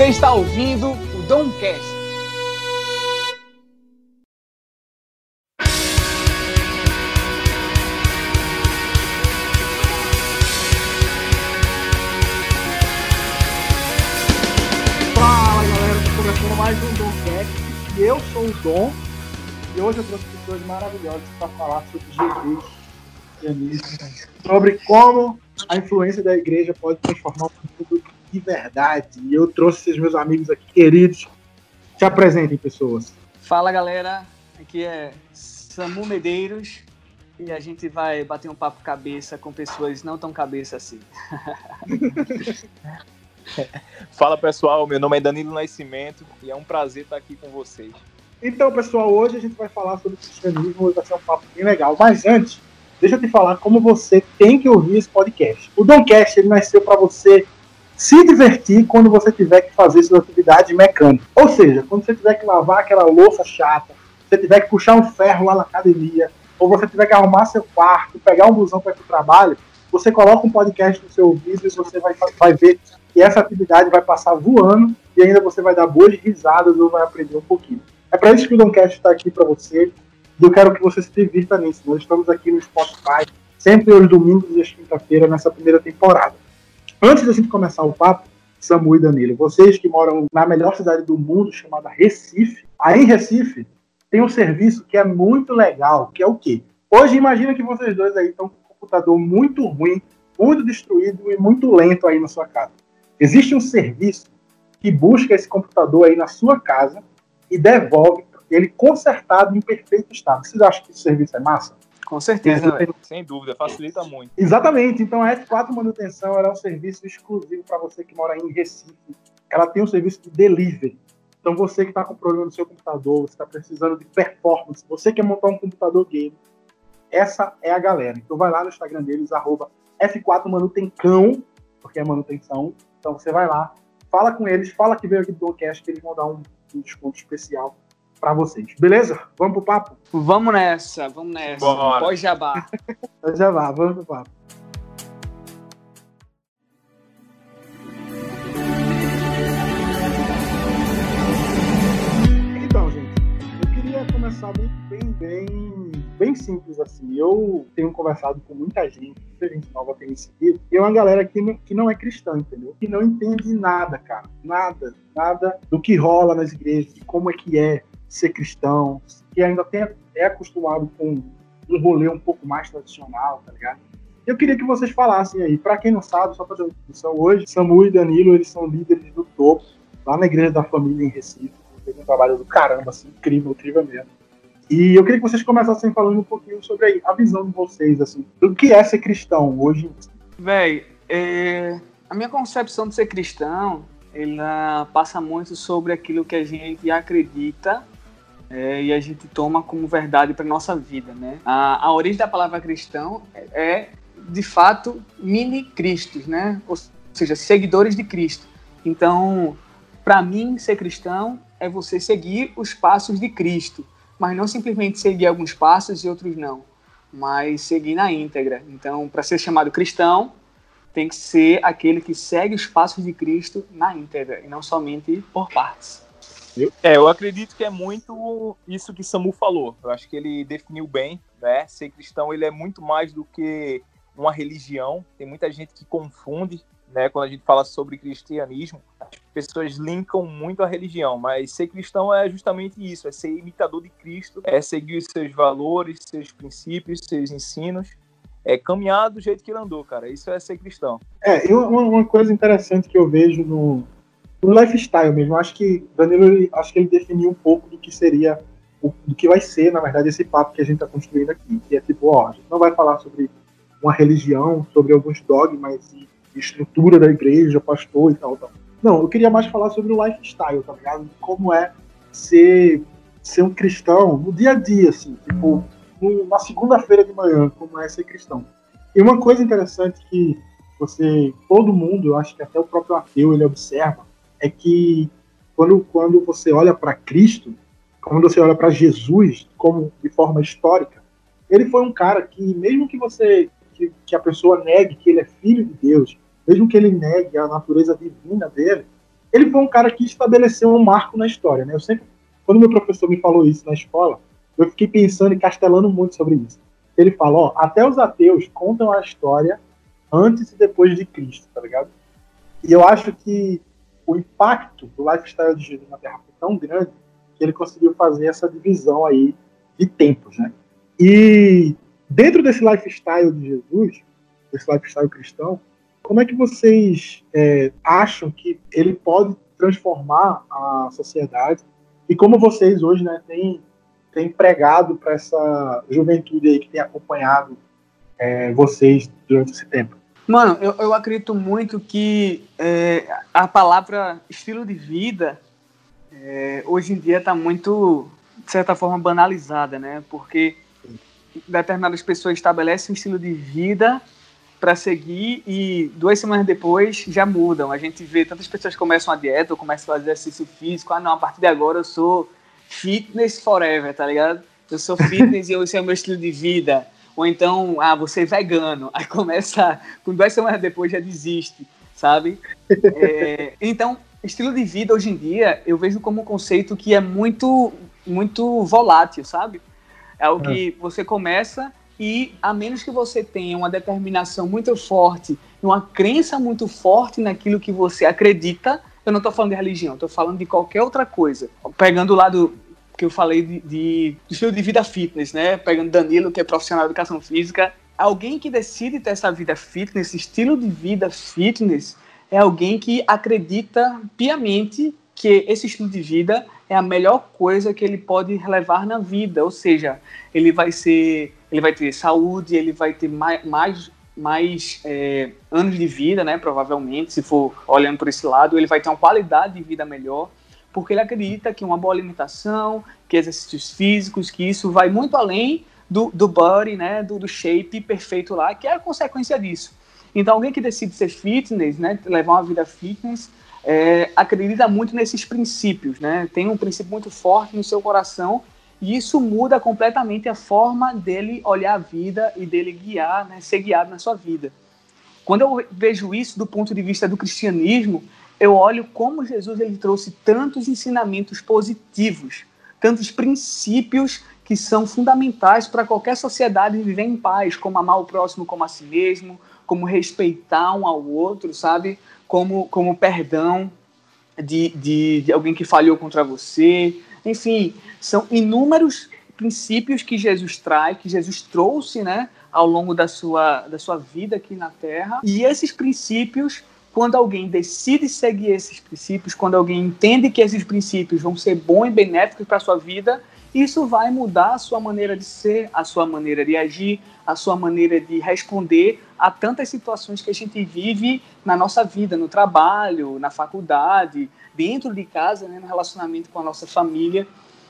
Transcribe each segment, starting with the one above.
Você está ouvindo o Domcast. Fala galera, começando mais um Domcast. Eu sou o Dom. E hoje eu trouxe pessoas maravilhosas para falar sobre Jesus, sobre como a influência da igreja pode transformar o mundo de verdade. E eu trouxe esses meus amigos aqui queridos. Se apresentem, pessoas. Fala galera, aqui é Samu Medeiros e a gente vai bater um papo cabeça com pessoas não tão cabeça assim. Fala pessoal, meu nome é Danilo Nascimento e é um prazer estar aqui com vocês. Então, pessoal, hoje a gente vai falar sobre cristianismo, vai ser um papo bem legal. Mas antes, deixa eu te falar como você tem que ouvir esse podcast. O Domcast ele nasceu para você se divertir quando você tiver que fazer suas atividades mecânicas. Ou seja, quando você tiver que lavar aquela louça chata, você tiver que puxar um ferro lá na academia, ou você tiver que arrumar seu quarto, pegar um busão para ir para o trabalho, você coloca um podcast no seu ouvido e você vai, vai ver que essa atividade vai passar voando e ainda você vai dar boas risadas ou vai aprender um pouquinho. É para isso que o Domcast está aqui para você. E eu quero que você se divirta nisso. Nós estamos aqui no Spotify, sempre aos domingos e às quinta-feiras, nessa primeira temporada. Antes da gente começar o papo, Samu e Danilo, vocês que moram na melhor cidade do mundo, chamada Recife, aí em Recife tem um serviço que é muito legal, que é o quê? Hoje imagina que vocês dois aí estão com um computador muito ruim, muito destruído e muito lento aí na sua casa. Existe um serviço que busca esse computador aí na sua casa e devolve ele consertado em perfeito estado. Vocês acham que esse serviço é massa? Com certeza, velho. Sem dúvida, facilita muito. Exatamente. Então a F4 Manutenção é um serviço exclusivo para você que mora em Recife. Ela tem um serviço de delivery. Então você que está com problema no seu computador, você está precisando de performance, você quer montar um computador game, essa é a galera. Então vai lá no Instagram deles, arroba F4 Manutencão, porque é manutenção. Então você vai lá, fala com eles, fala que veio aqui do Doncast, que eles vão dar um, um desconto especial para vocês. Beleza? Vamos pro papo? Vamos nessa, vamos nessa. Bora. Pode jabá. Já vá, vamos pro papo. Então, gente, eu queria começar bem, bem, bem, bem simples assim. Eu tenho conversado com muita gente, muita gente nova tem me seguido, e é uma galera que não, que não é cristã, entendeu? Que não entende nada, cara. Nada, nada do que rola nas igrejas, de como é que é ser cristão, que ainda tem, é acostumado com um rolê um pouco mais tradicional, tá ligado? Eu queria que vocês falassem aí, para quem não sabe, só para introdução hoje, Samu e Danilo, eles são líderes do topo, lá na Igreja da Família em Recife. Fez um trabalho do caramba, assim, incrível, incrível mesmo. E eu queria que vocês começassem falando um pouquinho sobre aí, a visão de vocês, assim, do que é ser cristão hoje. Véi, é, a minha concepção de ser cristão, ela passa muito sobre aquilo que a gente acredita é, e a gente toma como verdade para nossa vida, né? A, a origem da palavra cristão é, é, de fato, mini-cristos, né? Ou seja, seguidores de Cristo. Então, para mim, ser cristão é você seguir os passos de Cristo, mas não simplesmente seguir alguns passos e outros não, mas seguir na íntegra. Então, para ser chamado cristão, tem que ser aquele que segue os passos de Cristo na íntegra e não somente por partes. É, eu acredito que é muito isso que Samu falou. Eu acho que ele definiu bem, né? Ser cristão ele é muito mais do que uma religião. Tem muita gente que confunde, né? Quando a gente fala sobre cristianismo, as pessoas linkam muito a religião, mas ser cristão é justamente isso: é ser imitador de Cristo, é seguir os seus valores, seus princípios, seus ensinos. É caminhar do jeito que ele andou, cara. Isso é ser cristão. É, e uma, uma coisa interessante que eu vejo no, no lifestyle mesmo, acho que Danilo, acho que ele definiu um pouco do que seria, do que vai ser, na verdade, esse papo que a gente está construindo aqui, que é tipo, ó, a gente não vai falar sobre uma religião, sobre alguns dogmas e estrutura da igreja, pastor e tal, tal. Não, eu queria mais falar sobre o lifestyle, tá ligado? Como é ser, ser um cristão no dia a dia, assim, tipo, na segunda-feira de manhã, como é ser cristão. E uma coisa interessante que você, todo mundo, eu acho que até o próprio ateu, ele observa, é que quando, quando você olha para Cristo, quando você olha para Jesus como de forma histórica, ele foi um cara que mesmo que você que, que a pessoa negue que ele é filho de Deus, mesmo que ele negue a natureza divina dele, ele foi um cara que estabeleceu um marco na história, né? Eu sempre, quando meu professor me falou isso na escola, eu fiquei pensando e castelando muito sobre isso. Ele fala, ó, até os ateus contam a história antes e depois de Cristo, tá ligado? E eu acho que o impacto do lifestyle de Jesus na Terra foi tão grande que ele conseguiu fazer essa divisão aí de tempos, né? E dentro desse lifestyle de Jesus, desse lifestyle cristão, como é que vocês é, acham que ele pode transformar a sociedade? E como vocês hoje né, têm, pregado para essa juventude aí que tem acompanhado é, vocês durante esse tempo? Mano, eu, eu acredito muito que é, a palavra estilo de vida é, hoje em dia está muito, de certa forma, banalizada, né? Porque determinadas pessoas estabelecem um estilo de vida para seguir e duas semanas depois já mudam. A gente vê tantas pessoas começam a dieta ou começam a fazer exercício físico. Ah, não, a partir de agora eu sou fitness forever, tá ligado? Eu sou fitness e esse é o meu estilo de vida. Ou então, ah, você é vegano. Aí começa, com duas semanas depois já desiste, sabe? É, então, estilo de vida hoje em dia eu vejo como um conceito que é muito, muito volátil, sabe? É o que é. você começa e a menos que você tenha uma determinação muito forte, uma crença muito forte naquilo que você acredita, eu não estou falando de religião, estou falando de qualquer outra coisa. Pegando o lado que eu falei de, de, estilo de vida fitness, né? Pegando Danilo, que é profissional de educação física, alguém que decide ter essa vida fitness, estilo de vida fitness, é alguém que acredita piamente que esse estilo de vida é a melhor coisa que ele pode levar na vida, ou seja, ele vai ser ele vai ter saúde, ele vai ter mais, mais, mais é, anos de vida, né? Provavelmente, se for olhando por esse lado, ele vai ter uma qualidade de vida melhor, porque ele acredita que uma boa alimentação, que exercícios físicos, que isso vai muito além do, do body, né? Do, do shape perfeito lá, que é a consequência disso. Então, alguém que decide ser fitness, né? Levar uma vida fitness, é, acredita muito nesses princípios, né? Tem um princípio muito forte no seu coração e isso muda completamente a forma dele olhar a vida e dele guiar, né, ser guiado na sua vida. Quando eu vejo isso do ponto de vista do cristianismo, eu olho como Jesus ele trouxe tantos ensinamentos positivos, tantos princípios que são fundamentais para qualquer sociedade viver em paz, como amar o próximo como a si mesmo, como respeitar um ao outro, sabe? Como, como perdão de, de, de alguém que falhou contra você, enfim, são inúmeros princípios que Jesus traz, que Jesus trouxe, né, ao longo da sua, da sua vida aqui na Terra. E esses princípios, quando alguém decide seguir esses princípios, quando alguém entende que esses princípios vão ser bons e benéficos para a sua vida, isso vai mudar a sua maneira de ser, a sua maneira de agir, a sua maneira de responder a tantas situações que a gente vive na nossa vida, no trabalho, na faculdade, dentro de casa, né, no relacionamento com a nossa família.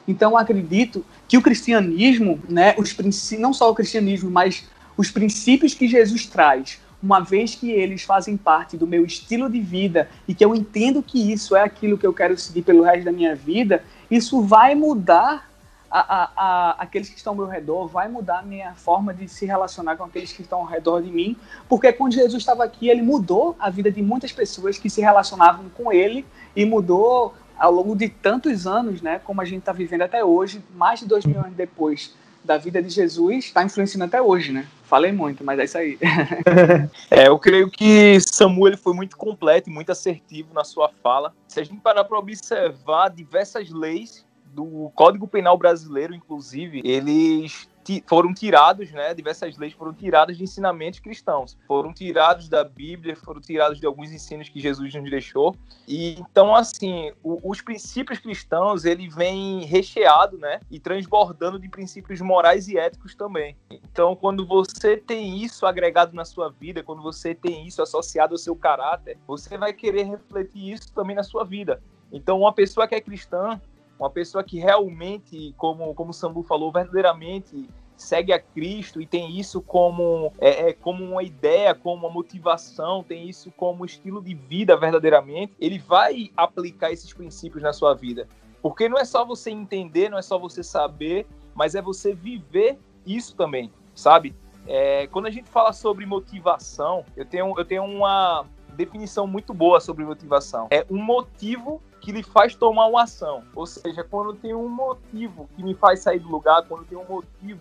Então, acredito que o cristianismo, né, os não só o cristianismo, mas os princípios que Jesus traz, uma vez que eles fazem parte do meu estilo de vida e que eu entendo que isso é aquilo que eu quero seguir pelo resto da minha vida, isso vai mudar a, a, a, aqueles que estão ao meu redor, vai mudar a minha forma de se relacionar com aqueles que estão ao redor de mim, porque quando Jesus estava aqui, ele mudou a vida de muitas pessoas que se relacionavam com ele e mudou ao longo de tantos anos, né, como a gente está vivendo até hoje, mais de dois mil anos depois da vida de Jesus, está influenciando até hoje, né? Falei muito, mas é isso aí. é, eu creio que Samuel foi muito completo e muito assertivo na sua fala. Se a gente parar para observar diversas leis do Código Penal brasileiro, inclusive, eles foram tirados, né, diversas leis foram tiradas de ensinamentos cristãos, foram tirados da Bíblia, foram tirados de alguns ensinos que Jesus nos deixou. E então assim, o, os princípios cristãos, ele vem recheado, né, e transbordando de princípios morais e éticos também. Então, quando você tem isso agregado na sua vida, quando você tem isso associado ao seu caráter, você vai querer refletir isso também na sua vida. Então, uma pessoa que é cristã, uma pessoa que realmente, como, como o Sambu falou, verdadeiramente segue a Cristo e tem isso como, é, é, como uma ideia, como uma motivação, tem isso como estilo de vida verdadeiramente, ele vai aplicar esses princípios na sua vida. Porque não é só você entender, não é só você saber, mas é você viver isso também, sabe? É, quando a gente fala sobre motivação, eu tenho, eu tenho uma, definição muito boa sobre motivação. É um motivo que lhe faz tomar uma ação. Ou seja, quando tem um motivo que me faz sair do lugar, quando tem um motivo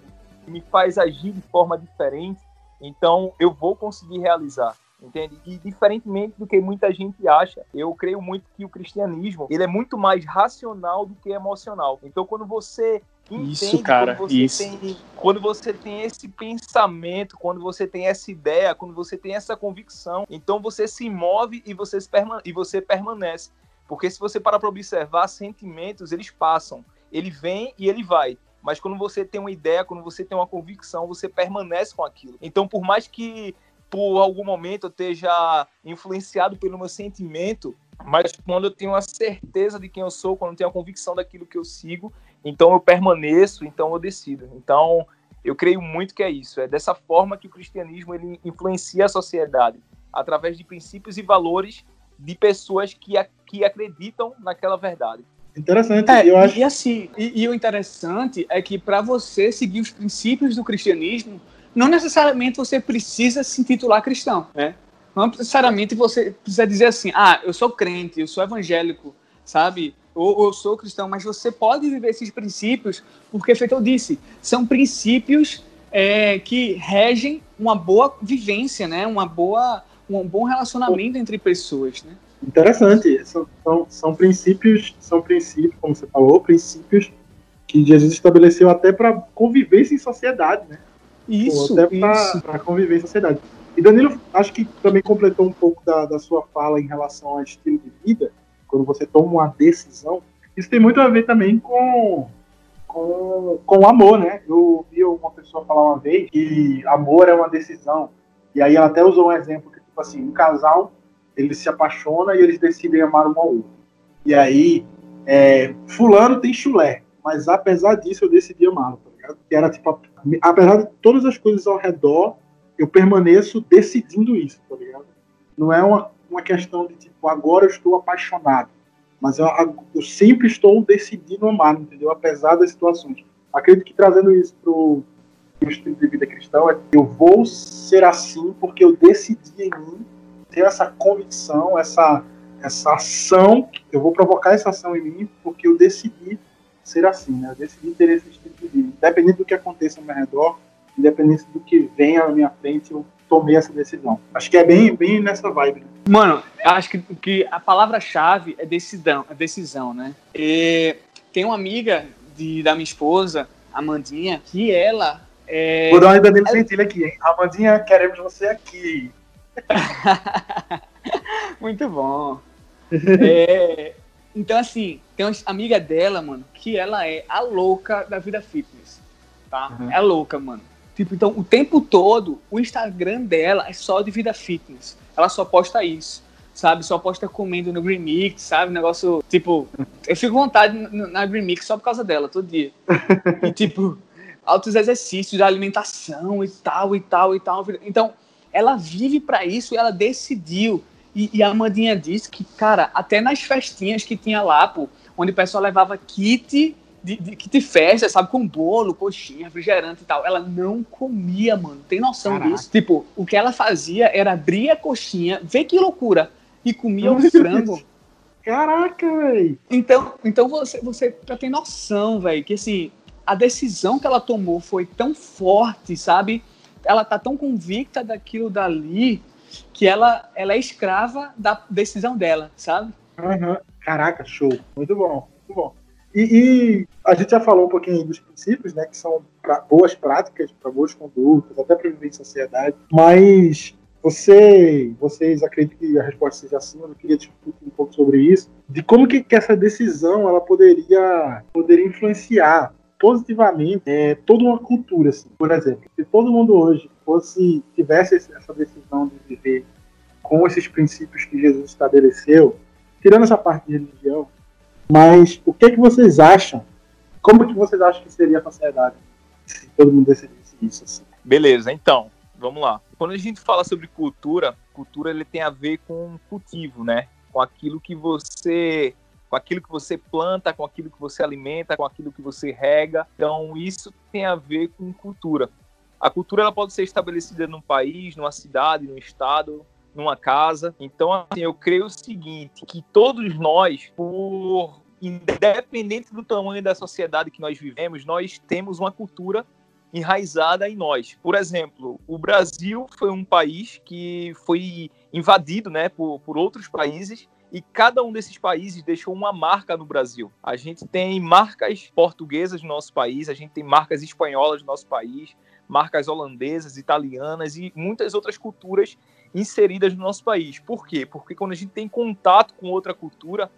que me faz agir de forma diferente, então eu vou conseguir realizar entende? E diferentemente do que muita gente acha, eu creio muito que o cristianismo, ele é muito mais racional do que emocional. Então quando você entende, isso, cara, quando você isso. tem, quando você tem esse pensamento, quando você tem essa ideia, quando você tem essa convicção, então você se move e você, permane e você permanece. Porque se você parar para observar, sentimentos, eles passam. Ele vem e ele vai mas quando você tem uma ideia, quando você tem uma convicção, você permanece com aquilo. Então, por mais que por algum momento eu esteja influenciado pelo meu sentimento, mas quando eu tenho a certeza de quem eu sou, quando eu tenho a convicção daquilo que eu sigo, então eu permaneço, então eu decido. Então, eu creio muito que é isso. É dessa forma que o cristianismo ele influencia a sociedade, através de princípios e valores de pessoas que, que acreditam naquela verdade. Interessante. É, eu acho... E assim, e, e o interessante é que para você seguir os princípios do cristianismo, não necessariamente você precisa se intitular cristão, né? Não necessariamente você precisa dizer assim, ah, eu sou crente, eu sou evangélico, sabe? Ou, eu sou cristão, mas você pode viver esses princípios, porque, feito eu disse, são princípios é, que regem uma boa vivência, né? Uma boa, um bom relacionamento entre pessoas, né? Interessante. São, são, são princípios, são princípios, como você falou, princípios que Jesus estabeleceu até para convivência em sociedade, né? Isso, Pô, até para conviver em sociedade. E Danilo, acho que também completou um pouco da, da sua fala em relação ao estilo de vida, quando você toma uma decisão. Isso tem muito a ver também com, com, com o amor, né? Eu vi uma pessoa falar uma vez que amor é uma decisão. E aí ela até usou um exemplo que, tipo assim, um casal, eles se apaixonam e eles decidem amar um ao outro. E aí, é, fulano tem chulé, mas apesar disso eu decidi amá-lo que era tipo, apesar de todas as coisas ao redor, eu permaneço decidindo isso, tá ligado? Não é uma, uma questão de tipo, agora eu estou apaixonado, mas eu, eu sempre estou decidindo amar, entendeu? Apesar das situações. Acredito que trazendo isso pro, pro estilo de vida cristão, é eu vou ser assim porque eu decidi em mim ter essa convicção, essa, essa ação, eu vou provocar essa ação em mim porque eu decidi ser assim, né? Eu decidi ter esse estilo de vida. Independente do que aconteça ao meu redor, independente do que venha à minha frente, eu tomei essa decisão. Acho que é bem, bem nessa vibe. Né? Mano, acho que, que a palavra-chave é decisão, é decisão, né? E tem uma amiga de, da minha esposa, Amandinha, que ela é... Vou dar uma ainda dele ela... aqui, hein? Amandinha, queremos você aqui. Muito bom. é, então, assim, tem uma amiga dela, mano, que ela é a louca da vida fitness, tá? Uhum. É a louca, mano. Tipo, então, o tempo todo, o Instagram dela é só de vida fitness. Ela só posta isso, sabe? Só posta comendo no Green Mix, sabe? Negócio, tipo, eu fico com vontade na Green Mix só por causa dela, todo dia. E, tipo, altos exercícios, alimentação e tal, e tal, e tal. Então, ela vive para isso e ela decidiu e, e, a Amandinha disse que, cara, até nas festinhas que tinha lá, pô, onde o pessoal levava kit de, de kit festa, sabe, com bolo, coxinha, refrigerante e tal. Ela não comia, mano. Tem noção Caraca. disso? Tipo, o que ela fazia era abrir a coxinha, vê que loucura, e comia o frango. Caraca, velho. Então, então você, você já tem noção, velho, que assim, a decisão que ela tomou foi tão forte, sabe? Ela tá tão convicta daquilo dali que ela, ela é escrava da decisão dela, sabe? Uhum. Caraca, show. Muito bom, muito bom. E, e, a gente já falou um pouquinho dos princípios, né, que são pra, boas práticas, para boas condutas, até para viver em sociedade. Mas você, vocês acreditam que a resposta seja sim? Eu queria discutir um pouco sobre isso, de como que, que essa decisão ela poderia, poderia influenciar positivamente é, toda uma cultura. Assim. Por exemplo, se todo mundo hoje fosse tivesse essa decisão de viver com esses princípios que Jesus estabeleceu, tirando essa parte de religião, mas o que é que vocês acham? Como que vocês acham que seria a sociedade se todo mundo decidisse isso? Assim? Beleza, então, vamos lá. Quando a gente fala sobre cultura, cultura ele tem a ver com cultivo, né? Com aquilo que você com aquilo que você planta, com aquilo que você alimenta, com aquilo que você rega. Então, isso tem a ver com cultura. A cultura ela pode ser estabelecida num país, numa cidade, num estado, numa casa. Então, assim, eu creio o seguinte, que todos nós, por independente do tamanho da sociedade que nós vivemos, nós temos uma cultura enraizada em nós. Por exemplo, o Brasil foi um país que foi invadido né, por, por outros países e cada um desses países deixou uma marca no Brasil. A gente tem marcas portuguesas no nosso país, a gente tem marcas espanholas no nosso país, marcas holandesas, italianas e muitas outras culturas inseridas no nosso país. Por quê? Porque quando a gente tem contato com outra cultura,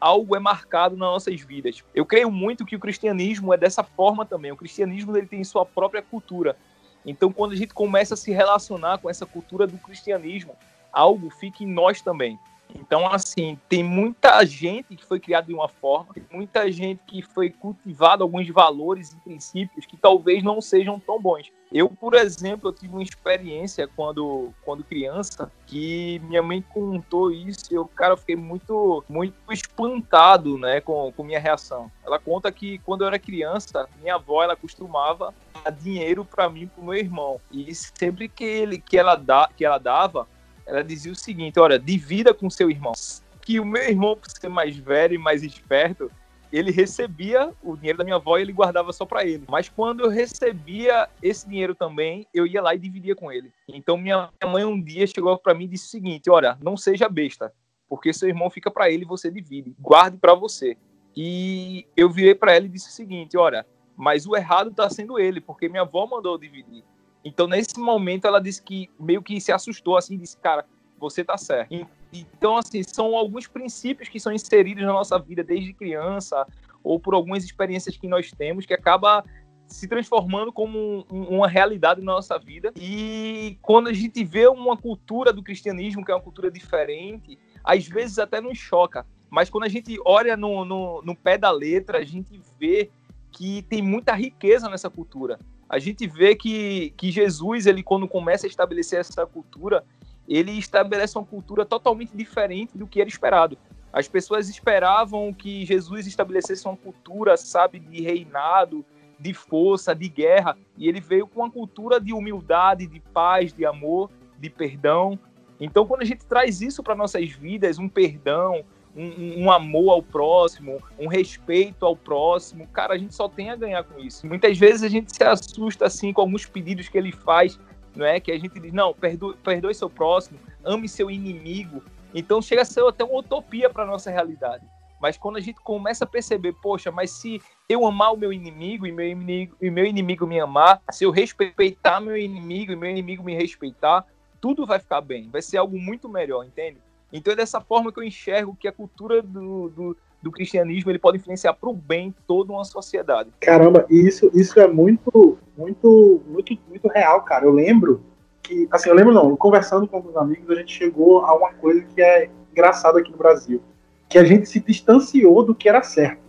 algo é marcado nas nossas vidas. Eu creio muito que o cristianismo é dessa forma também. O cristianismo ele tem sua própria cultura. Então, quando a gente começa a se relacionar com essa cultura do cristianismo, algo fica em nós também. Então, assim, tem muita gente que foi criada de uma forma, muita gente que foi cultivado alguns valores e princípios que talvez não sejam tão bons. Eu, por exemplo, eu tive uma experiência quando, quando criança que minha mãe contou isso e eu, cara, fiquei muito, muito espantado, né, com, com minha reação. Ela conta que quando eu era criança, minha avó, ela costumava dar dinheiro para mim pro meu irmão. E sempre que, ele, que, ela, dá, que ela dava, ela dizia o seguinte: olha, divida com seu irmão. Que o meu irmão, por ser mais velho e mais esperto, ele recebia o dinheiro da minha avó e ele guardava só para ele. Mas quando eu recebia esse dinheiro também, eu ia lá e dividia com ele. Então minha mãe um dia chegou para mim e disse o seguinte: olha, não seja besta, porque seu irmão fica para ele e você divide. Guarde para você. E eu virei para ela e disse o seguinte: olha, mas o errado está sendo ele, porque minha avó mandou dividir. Então, nesse momento, ela disse que meio que se assustou, assim, disse, cara, você tá certo. Então, assim, são alguns princípios que são inseridos na nossa vida desde criança, ou por algumas experiências que nós temos, que acaba se transformando como um, uma realidade na nossa vida. E quando a gente vê uma cultura do cristianismo, que é uma cultura diferente, às vezes até nos choca. Mas quando a gente olha no, no, no pé da letra, a gente vê que tem muita riqueza nessa cultura a gente vê que, que Jesus, ele quando começa a estabelecer essa cultura, ele estabelece uma cultura totalmente diferente do que era esperado. As pessoas esperavam que Jesus estabelecesse uma cultura, sabe, de reinado, de força, de guerra, e ele veio com uma cultura de humildade, de paz, de amor, de perdão. Então, quando a gente traz isso para nossas vidas, um perdão, um, um, amor ao próximo, um respeito ao próximo. Cara, a gente só tem a ganhar com isso. Muitas vezes a gente se assusta assim com alguns pedidos que ele faz, não é? Que a gente diz, não, perdoe, perdoe seu próximo, ame seu inimigo. Então chega a ser até uma utopia para nossa realidade. Mas quando a gente começa a perceber, poxa, mas se eu amar o meu inimigo e meu inimigo, e meu inimigo me amar, se eu respeitar meu inimigo e meu inimigo me respeitar, tudo vai ficar bem, vai ser algo muito melhor, entende? Então é dessa forma que eu enxergo que a cultura do, do, do cristianismo ele pode influenciar para o bem toda uma sociedade. Caramba, isso, isso é muito, muito, muito, muito real, cara. Eu lembro que, assim, eu lembro não, conversando com alguns amigos, a gente chegou a uma coisa que é engraçada aqui no Brasil, que a gente se distanciou do que era certo.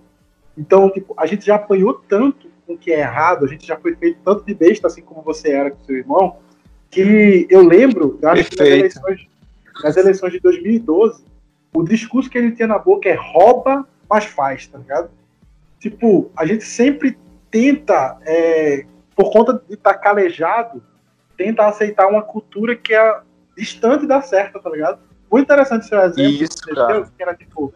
Então, tipo, a gente já apanhou tanto com o que é errado, a gente já foi feito tanto de besta, assim como você era com seu irmão, que eu lembro, eu acho que nas eleições, nas eleições de 2012, o discurso que ele tinha na boca é rouba, mas faz, tá ligado? Tipo, a gente sempre tenta, é, por conta de estar tá calejado, tenta aceitar uma cultura que é distante da certa, tá ligado? Muito interessante esse exemplo. Isso, cara. Que era tipo,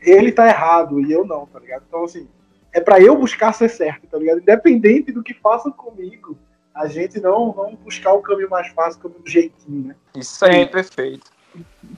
ele tá errado e eu não, tá ligado? Então, assim, é para eu buscar ser certo, tá ligado? Independente do que façam comigo, a gente não, não buscar o caminho mais fácil, o caminho do jeitinho, né? Isso aí, é. perfeito.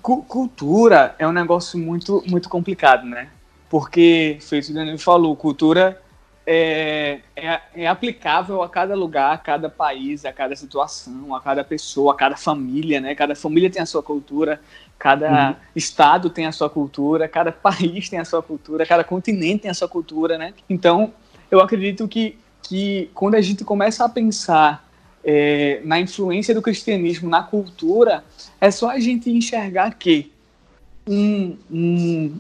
Cultura é um negócio muito, muito complicado, né? Porque, feito o Danilo falou, cultura é, é, é, aplicável a cada lugar, a cada país, a cada situação, a cada pessoa, a cada família, né? Cada família tem a sua cultura, cada uhum. estado tem a sua cultura, cada país tem a sua cultura, cada continente tem a sua cultura, né? Então, eu acredito que que quando a gente começa a pensar é, na influência do cristianismo na cultura, é só a gente enxergar que um, um,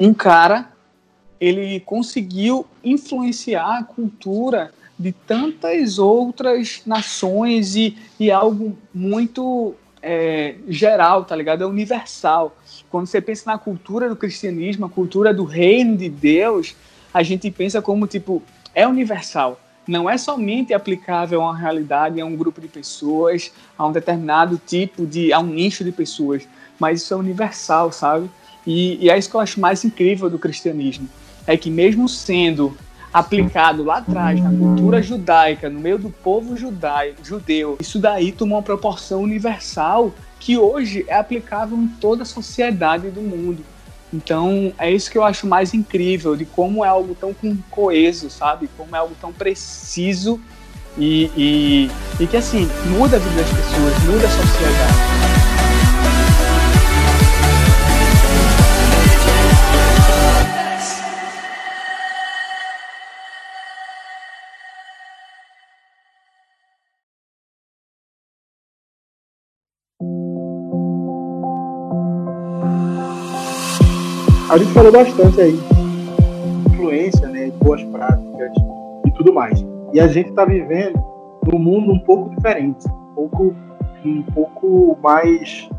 um cara ele conseguiu influenciar a cultura de tantas outras nações e, e algo muito é, geral, tá ligado? É universal. Quando você pensa na cultura do cristianismo, a cultura do reino de Deus, a gente pensa como tipo é universal. não é somente aplicável a uma realidade, a um grupo de pessoas, a um determinado tipo de, a um nicho de pessoas, mas isso é universal, sabe? E, e é isso que eu acho mais incrível do cristianismo, é que mesmo sendo aplicado lá atrás na cultura judaica, no meio do povo judaico, judeu, isso daí tomou uma proporção universal que hoje é aplicável em toda a sociedade do mundo. Então, é isso que eu acho mais incrível, de como é algo tão coeso, sabe? Como é algo tão preciso e, e, e que, assim, muda a vida das pessoas, muda a sociedade. A gente falou bastante aí de influência, né, boas práticas e tudo mais. E a gente está vivendo num mundo um pouco diferente, um pouco, um pouco mais,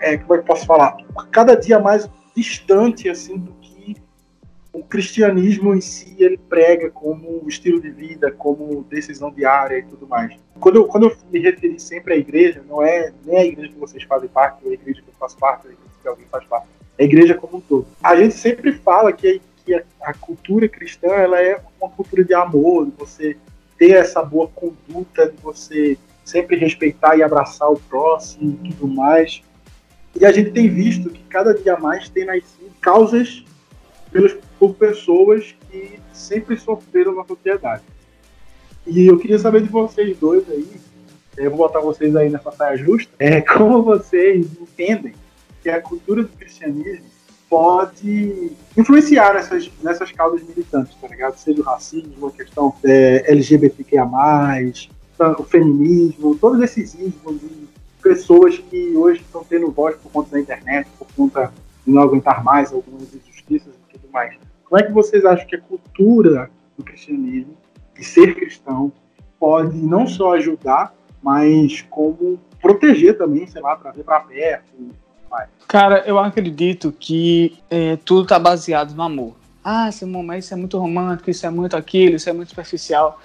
é, como é que posso falar, cada dia mais distante assim do que o cristianismo em si ele prega como estilo de vida, como decisão diária e tudo mais. Quando eu, quando eu me referi sempre à igreja, não é nem a igreja que vocês fazem parte, ou a igreja que eu faço parte, ou a igreja que alguém faz parte a igreja como um todo. A gente sempre fala que, que a, a, cultura cristã ela é uma cultura de amor, de você ter essa boa conduta, de você sempre respeitar e abraçar o próximo e tudo mais. E a gente tem visto que cada dia mais tem nascido causas pelas, por pessoas que sempre sofreram na sociedade. E eu queria saber de vocês dois aí, eu vou botar vocês aí nessa saia justa, é, como vocês entendem que a cultura do cristianismo pode influenciar nessas, nessas causas militantes, tá ligado? Seja o racismo, a questão é, LGBTQIA+, o feminismo, todos esses ismos de pessoas que hoje estão tendo voz por conta da internet, por conta de não aguentar mais algumas injustiças e tudo mais. Como é que vocês acham que a cultura do cristianismo, de ser cristão, pode não só ajudar, mas como proteger também, sei lá, trazer para perto, Cara, eu acredito que é, tudo tá baseado no amor. Ah, Simão, mas isso é muito romântico, isso é muito aquilo, isso é muito superficial.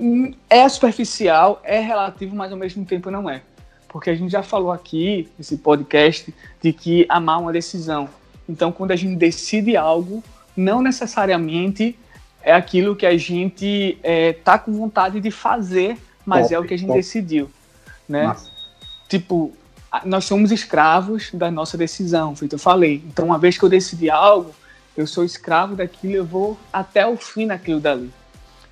Hum, é superficial, é relativo, mas ao mesmo tempo não é. Porque a gente já falou aqui, nesse podcast, de que amar é uma decisão. Então, quando a gente decide algo, não necessariamente é aquilo que a gente é, tá com vontade de fazer, mas top, é o que a gente top. decidiu, né? Nossa. Tipo, nós somos escravos da nossa decisão, feito eu falei. Então, uma vez que eu decidi algo, eu sou escravo daquilo, eu vou até o fim naquilo dali.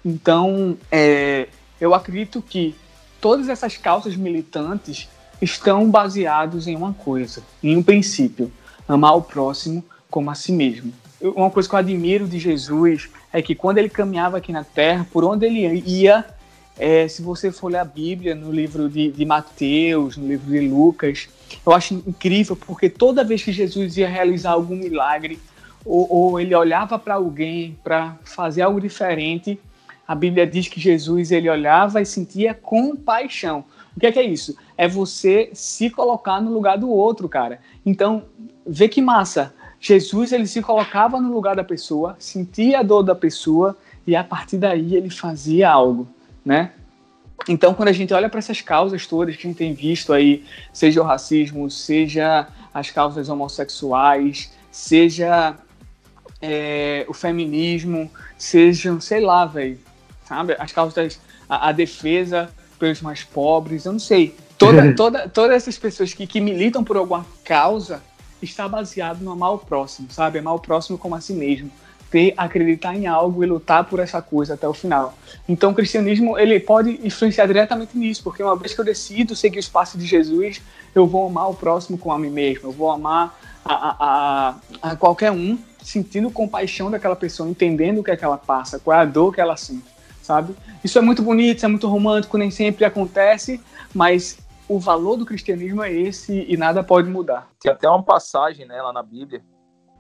Então, é, eu acredito que todas essas causas militantes estão baseados em uma coisa, em um princípio: amar o próximo como a si mesmo. Uma coisa que eu admiro de Jesus é que quando ele caminhava aqui na Terra, por onde ele ia, é, se você for ler a Bíblia no livro de, de Mateus, no livro de Lucas, eu acho incrível porque toda vez que Jesus ia realizar algum milagre ou, ou ele olhava para alguém para fazer algo diferente, a Bíblia diz que Jesus ele olhava e sentia compaixão. O que é, que é isso? É você se colocar no lugar do outro, cara. Então, vê que massa. Jesus ele se colocava no lugar da pessoa, sentia a dor da pessoa e a partir daí ele fazia algo né? Então, quando a gente olha para essas causas todas que a gente tem visto aí, seja o racismo, seja as causas homossexuais, seja é, o feminismo, sejam, sei lá, velho, sabe? As causas, a, a, defesa pelos mais pobres, eu não sei. Toda, toda, todas essas pessoas que, que militam por alguma causa está baseado no amar o próximo, sabe? Amar o próximo como a si mesmo ter, acreditar em algo e lutar por essa coisa até o final. Então, o cristianismo ele pode influenciar diretamente nisso, porque uma vez que eu decido seguir os passos de Jesus, eu vou amar o próximo com a mim mesmo, eu vou amar a, a, a, a qualquer um, sentindo compaixão daquela pessoa, entendendo o que é que ela passa, qual é a dor que ela sente, sabe? Isso é muito bonito, isso é muito romântico, nem sempre acontece, mas o valor do cristianismo é esse e nada pode mudar. Tem até uma passagem né, lá na Bíblia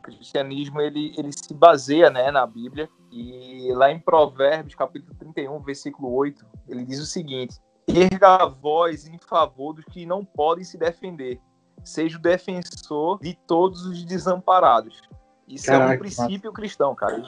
cristianismo ele, ele se baseia né, na Bíblia e lá em Provérbios, capítulo 31, versículo 8, ele diz o seguinte: Erga a voz em favor dos que não podem se defender, seja o defensor de todos os desamparados. Isso Caraca, é um princípio cristão, cara.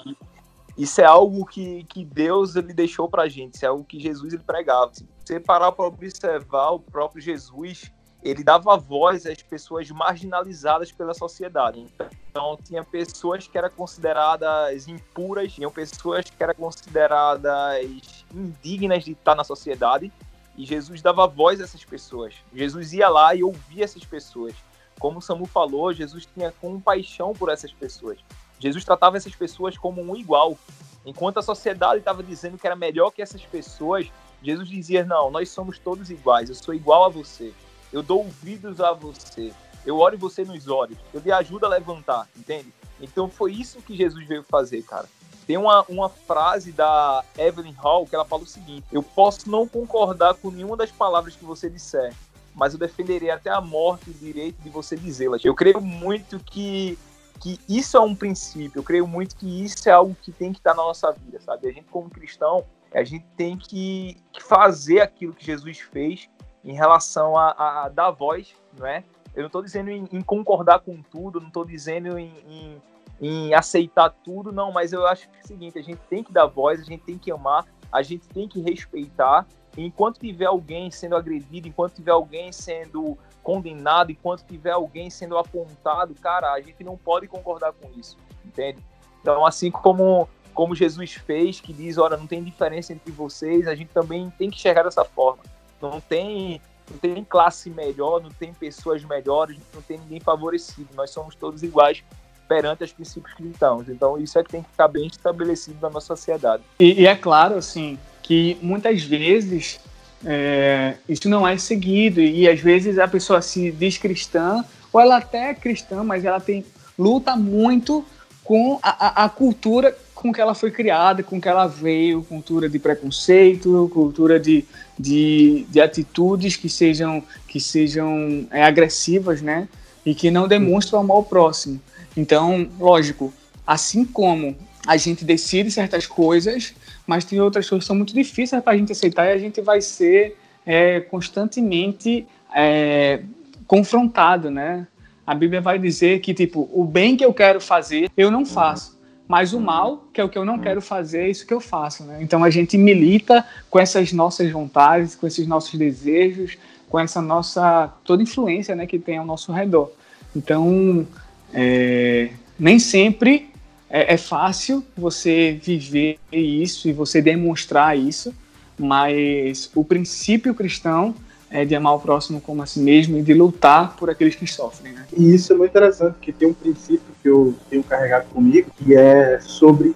Isso é algo que, que Deus ele deixou pra gente, isso é algo que Jesus ele pregava. Se você parar para observar o próprio Jesus, ele dava voz às pessoas marginalizadas pela sociedade. Então, tinha pessoas que eram consideradas impuras, tinham pessoas que eram consideradas indignas de estar na sociedade, e Jesus dava voz a essas pessoas. Jesus ia lá e ouvia essas pessoas. Como o Samu falou, Jesus tinha compaixão por essas pessoas. Jesus tratava essas pessoas como um igual. Enquanto a sociedade estava dizendo que era melhor que essas pessoas, Jesus dizia: Não, nós somos todos iguais, eu sou igual a você eu dou ouvidos a você, eu olho você nos olhos, eu lhe ajudo a levantar, entende? Então foi isso que Jesus veio fazer, cara. Tem uma, uma frase da Evelyn Hall que ela fala o seguinte: Eu posso não concordar com nenhuma das palavras que você disser, mas eu defenderei até a morte o direito de você dizê-las. Eu creio muito que, que isso é um princípio, eu creio muito que isso é algo que tem que estar na nossa vida, sabe? A gente, como cristão, a gente tem que fazer aquilo que Jesus fez em relação a, a dar voz, não é? Eu não estou dizendo em, em, concordar com tudo, não estou dizendo em, em, em, aceitar tudo, não, mas eu acho que é o seguinte, a gente tem que dar voz, a gente tem que amar, a gente tem que respeitar, enquanto tiver alguém sendo agredido, enquanto tiver alguém sendo condenado, enquanto tiver alguém sendo apontado, cara, a gente não pode concordar com isso, entende? Então, assim como como Jesus fez, que diz, olha, não tem diferença entre vocês, a gente também tem que chegar dessa forma. Não tem, não tem classe melhor, não tem pessoas melhores, não tem ninguém favorecido. Nós somos todos iguais perante os princípios cristãos. Então, isso é que tem que ficar bem estabelecido na nossa sociedade. E, e é claro, assim, que muitas vezes é, isso não é seguido e às vezes a pessoa se diz cristã ou ela até é cristã, mas ela tem luta muito com a, a, a cultura com que ela foi criada, com que ela veio, cultura de preconceito, cultura de, de, de atitudes que sejam, que sejam é, agressivas, né? E que não demonstram amor ao próximo. Então, lógico, assim como a gente decide certas coisas, mas tem outras coisas que são muito difíceis para a gente aceitar e a gente vai ser é, constantemente é, confrontado, né? A Bíblia vai dizer que, tipo, o bem que eu quero fazer, eu não faço mas o mal, que é o que eu não quero fazer, é isso que eu faço. Né? Então a gente milita com essas nossas vontades, com esses nossos desejos, com essa nossa toda influência né, que tem ao nosso redor. Então é, nem sempre é, é fácil você viver isso e você demonstrar isso, mas o princípio cristão é de amar o próximo como a si mesmo e de lutar por aqueles que sofrem. Né? E isso é muito interessante, porque tem um princípio que eu tenho carregado comigo, que é sobre,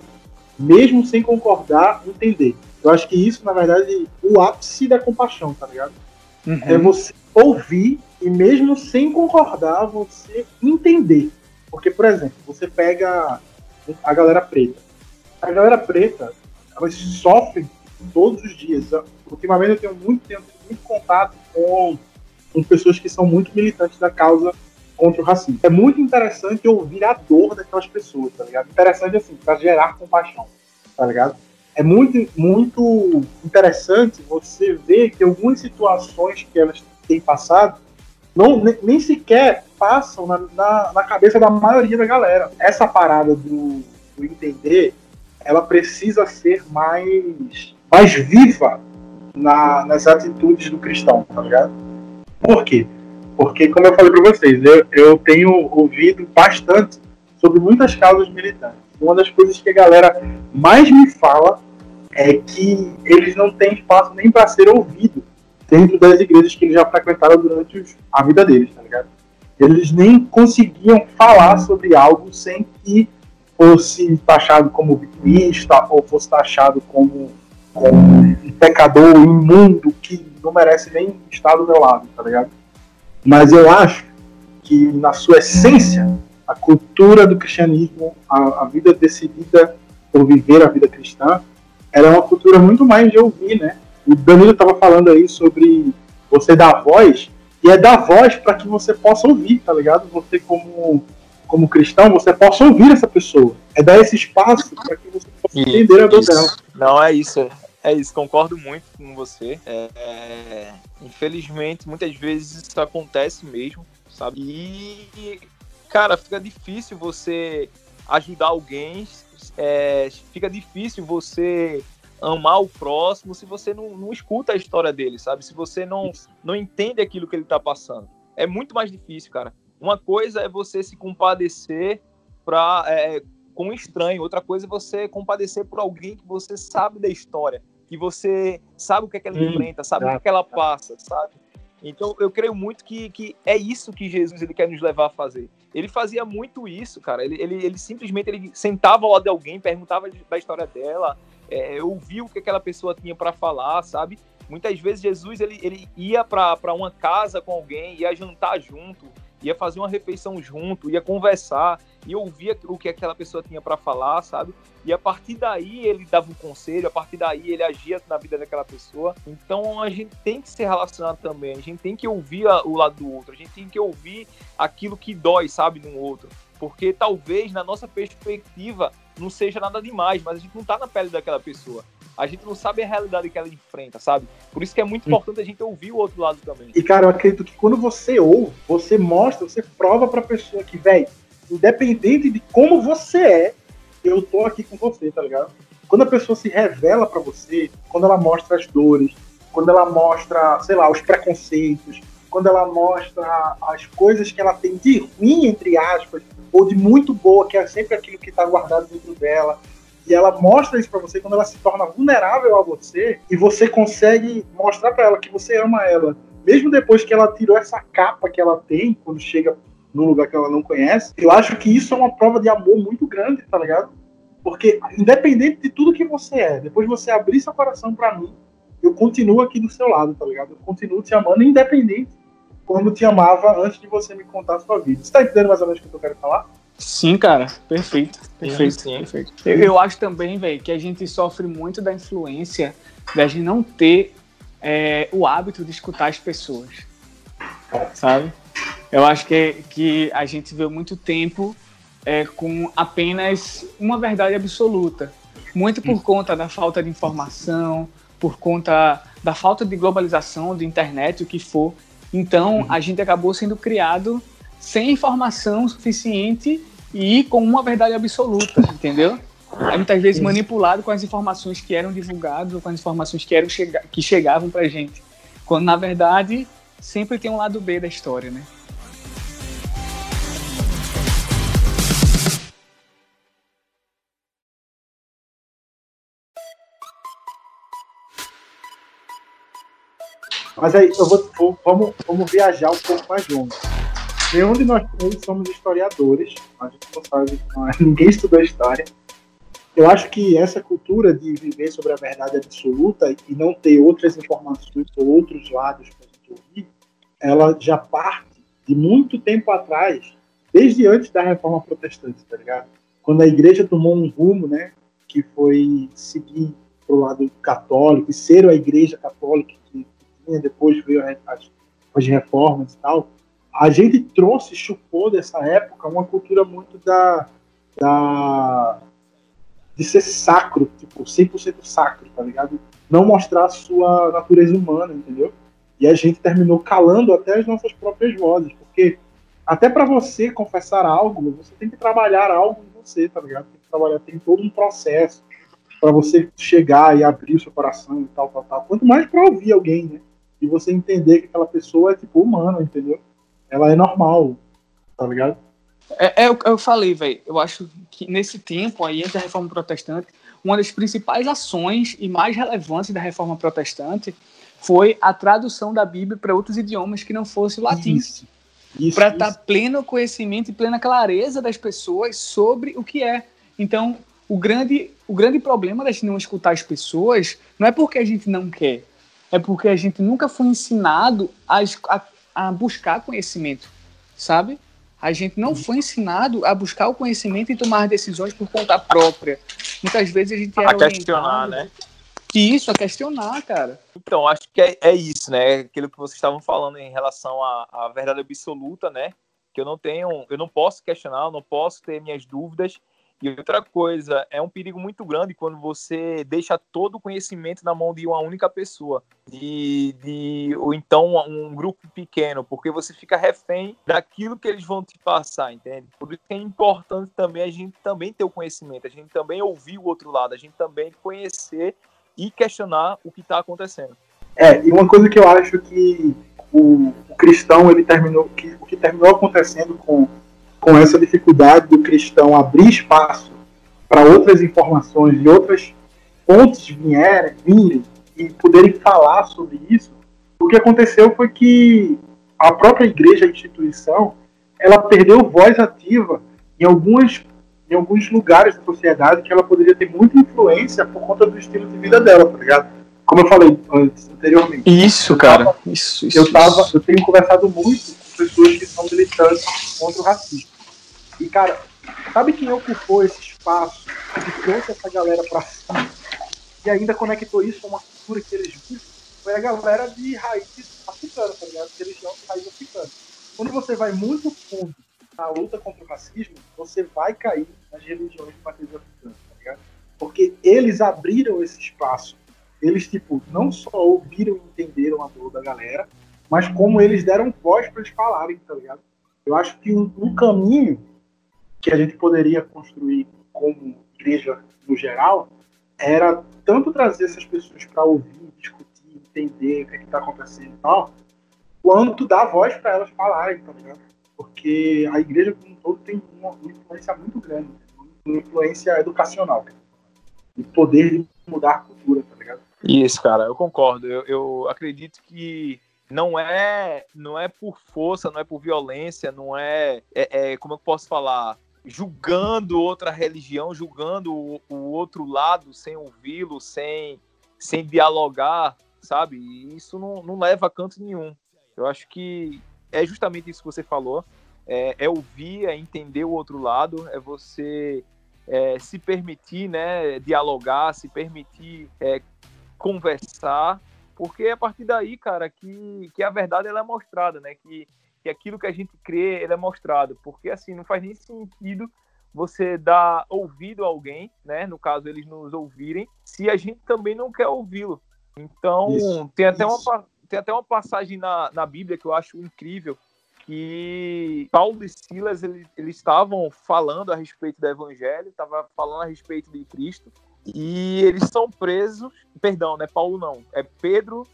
mesmo sem concordar, entender. Eu acho que isso, na verdade, o ápice da compaixão, tá ligado? Uhum. É você ouvir e mesmo sem concordar, você entender. Porque, por exemplo, você pega a galera preta. A galera preta, elas sofrem todos os dias. Ultimamente eu tenho muito tempo muito contato com, com pessoas que são muito militantes da causa contra o racismo. É muito interessante ouvir a dor daquelas pessoas, tá ligado? Interessante assim, para gerar compaixão, tá ligado? É muito, muito interessante você ver que algumas situações que elas têm passado não, nem, nem sequer passam na, na, na, cabeça da maioria da galera. Essa parada do, do entender, ela precisa ser mais, mais viva na, nas atitudes do cristão, tá ligado? Por quê? Porque, como eu falei para vocês, eu, eu tenho ouvido bastante sobre muitas causas militantes. Uma das coisas que a galera mais me fala é que eles não têm espaço nem para ser ouvido dentro das igrejas que eles já frequentaram durante os, a vida deles, tá ligado? Eles nem conseguiam falar sobre algo sem que fosse taxado como vitimista ou fosse taxado como um pecador imundo que não merece nem estar do meu lado, tá ligado? Mas eu acho que, na sua essência, a cultura do cristianismo, a, a vida decidida por viver a vida cristã, ela é uma cultura muito mais de ouvir, né? O Danilo estava falando aí sobre você dar voz, e é dar voz para que você possa ouvir, tá ligado? Você, como, como cristão, você possa ouvir essa pessoa. É dar esse espaço para que você possa entender a dor dela. Não, é isso. É isso, concordo muito com você. É, é, infelizmente, muitas vezes isso acontece mesmo, sabe? E, cara, fica difícil você ajudar alguém, é, fica difícil você amar o próximo se você não, não escuta a história dele, sabe? Se você não, não entende aquilo que ele tá passando. É muito mais difícil, cara. Uma coisa é você se compadecer pra, é, com um estranho, outra coisa é você compadecer por alguém que você sabe da história, que você sabe o que, é que ela enfrenta, sabe o que, é que ela passa, sabe? Então eu creio muito que, que é isso que Jesus ele quer nos levar a fazer. Ele fazia muito isso, cara. Ele, ele, ele simplesmente ele sentava ao lado de alguém, perguntava da história dela, é, ouvia o que aquela pessoa tinha para falar, sabe? Muitas vezes Jesus ele, ele ia para uma casa com alguém, ia jantar junto, ia fazer uma refeição junto, ia conversar, ia ouvir o que aquela pessoa tinha para falar, sabe? E a partir daí ele dava um conselho, a partir daí ele agia na vida daquela pessoa. Então a gente tem que se relacionar também, a gente tem que ouvir o lado do outro, a gente tem que ouvir aquilo que dói, sabe, no outro. Porque talvez na nossa perspectiva não seja nada demais, mas a gente não tá na pele daquela pessoa. A gente não sabe a realidade que ela enfrenta, sabe? Por isso que é muito importante a gente ouvir o outro lado também. E, cara, eu acredito que quando você ouve, você mostra, você prova pra pessoa que, velho, independente de como você é, eu tô aqui com você, tá ligado? Quando a pessoa se revela para você, quando ela mostra as dores, quando ela mostra, sei lá, os preconceitos, quando ela mostra as coisas que ela tem de ruim, entre aspas, ou de muito boa, que é sempre aquilo que está guardado dentro dela, e ela mostra isso para você quando ela se torna vulnerável a você e você consegue mostrar para ela que você ama ela, mesmo depois que ela tirou essa capa que ela tem quando chega num lugar que ela não conhece. Eu acho que isso é uma prova de amor muito grande, tá ligado? Porque independente de tudo que você é, depois de você abrir seu coração para mim, eu continuo aqui do seu lado, tá ligado? Eu continuo te amando independente como te amava antes de você me contar a sua vida. Você tá entendendo mais ou menos o que eu quero falar? Sim, cara, perfeito. Perfeito, sim, sim. perfeito. Eu, eu, acho também, velho, que a gente sofre muito da influência da gente não ter é, o hábito de escutar as pessoas. Sabe? Eu acho que, que a gente vê muito tempo é, com apenas uma verdade absoluta. Muito por conta da falta de informação, por conta da falta de globalização, de internet, o que for. Então, uhum. a gente acabou sendo criado sem informação suficiente e com uma verdade absoluta, entendeu? É muitas vezes manipulado com as informações que eram divulgadas ou com as informações que, eram chega que chegavam pra gente. Quando, na verdade, sempre tem um lado B da história, né? Mas aí, eu vou, vamos, vamos viajar um pouco mais longe. Nenhum de nós três somos historiadores, a gente não sabe, ninguém estudou história. Eu acho que essa cultura de viver sobre a verdade absoluta e não ter outras informações ou outros lados para gente ouvir, ela já parte de muito tempo atrás, desde antes da reforma protestante, tá ligado? Quando a igreja tomou um rumo, né, que foi seguir para o lado católico e ser a igreja católica que tinha, depois veio as, as reformas e tal, a gente trouxe, chupou dessa época uma cultura muito da, da de ser sacro, tipo, 100% sacro, tá ligado? Não mostrar a sua natureza humana, entendeu? E a gente terminou calando até as nossas próprias vozes, porque até para você confessar algo, você tem que trabalhar algo em você, tá ligado? Tem que trabalhar, tem todo um processo para você chegar e abrir o seu coração e tal, tal, tal. Quanto mais para ouvir alguém, né? E você entender que aquela pessoa é tipo humana, entendeu? ela é normal, tá ligado? É, é, eu falei, velho. Eu acho que nesse tempo aí, entre a reforma protestante, uma das principais ações e mais relevantes da reforma protestante foi a tradução da Bíblia para outros idiomas que não fosse o latim. Para estar tá pleno conhecimento e plena clareza das pessoas sobre o que é. Então, o grande, o grande problema da gente não escutar as pessoas não é porque a gente não quer, é porque a gente nunca foi ensinado a, a a buscar conhecimento, sabe? A gente não foi ensinado a buscar o conhecimento e tomar decisões por conta própria. Muitas vezes a gente é a questionar, né? Isso, a questionar, cara. Então, acho que é, é isso, né? Aquilo que vocês estavam falando em relação à, à verdade absoluta, né? Que eu não tenho, eu não posso questionar, eu não posso ter minhas dúvidas. E outra coisa, é um perigo muito grande quando você deixa todo o conhecimento na mão de uma única pessoa, de, de, ou então um grupo pequeno, porque você fica refém daquilo que eles vão te passar, entende? Por isso que é importante também a gente também ter o conhecimento, a gente também ouvir o outro lado, a gente também conhecer e questionar o que está acontecendo. É, e uma coisa que eu acho que o, o cristão, ele terminou, que, o que terminou acontecendo com com essa dificuldade do cristão abrir espaço para outras informações e outras fontes vierem, virem e poderem falar sobre isso, o que aconteceu foi que a própria igreja, a instituição, ela perdeu voz ativa em algumas em alguns lugares da sociedade que ela poderia ter muita influência por conta do estilo de vida dela, tá ligado? Como eu falei antes, anteriormente. Isso, cara. isso, isso, eu, tava, eu tenho conversado muito com pessoas que são militantes contra o racismo. E, cara, sabe quem ocupou esse espaço e trouxe essa galera pra cima e ainda conectou isso a uma cultura que eles vivem? Foi a galera de raízes africanas, tá ligado? Religião de raiz africana. Quando você vai muito fundo na luta contra o racismo, você vai cair nas religiões de matriz africana, tá ligado? Porque eles abriram esse espaço. Eles, tipo, não só ouviram e entenderam a dor da galera, mas como eles deram voz para eles falarem, tá ligado? Eu acho que um, um caminho que a gente poderia construir como igreja no geral era tanto trazer essas pessoas para ouvir, discutir, entender o que é está acontecendo e tal, quanto dar voz para elas falarem, tá ligado? Porque a igreja como um todo tem uma, uma influência muito grande, uma influência educacional, e poder de mudar a cultura, tá ligado? Isso, cara, eu concordo. Eu, eu acredito que não é não é por força, não é por violência, não é, é, é como eu posso falar, julgando outra religião, julgando o, o outro lado sem ouvi-lo, sem, sem dialogar, sabe? E isso não, não leva a canto nenhum. Eu acho que é justamente isso que você falou. É, é ouvir, é entender o outro lado, é você é, se permitir né, dialogar, se permitir é, conversar, porque é a partir daí, cara, que, que a verdade ela é mostrada, né? Que que aquilo que a gente crê ele é mostrado, porque assim não faz nem sentido você dar ouvido a alguém, né? No caso eles nos ouvirem, se a gente também não quer ouvi-lo. Então isso, tem até isso. uma tem até uma passagem na, na Bíblia que eu acho incrível que Paulo e Silas eles, eles estavam falando a respeito do Evangelho, estavam falando a respeito de Cristo e eles são presos, perdão, não é Paulo não, é Pedro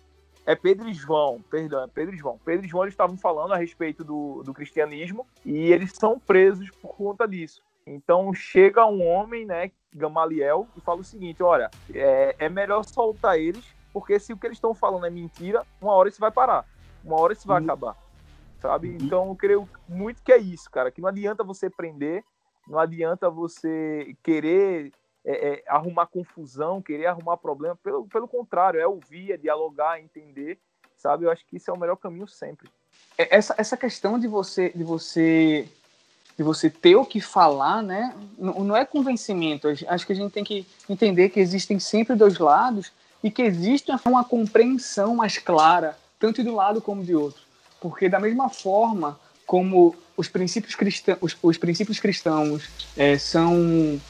é Pedro e João, perdão, é Pedro e João. Pedro e João eles estavam falando a respeito do, do cristianismo e eles são presos por conta disso. Então chega um homem, né, Gamaliel, e fala o seguinte: olha, é, é melhor soltar eles, porque se o que eles estão falando é mentira, uma hora isso vai parar, uma hora isso vai uhum. acabar, sabe? Uhum. Então eu creio muito que é isso, cara, que não adianta você prender, não adianta você querer é, é, arrumar confusão, querer arrumar problema. Pelo, pelo contrário, é ouvir, é dialogar, entender, sabe? Eu acho que isso é o melhor caminho sempre. É, essa, essa questão de você, de você de você ter o que falar, né? Não, não é convencimento. Acho que a gente tem que entender que existem sempre dois lados e que existe uma compreensão mais clara, tanto de um lado como de outro. Porque da mesma forma como os princípios cristãos, os, os princípios cristãos é, são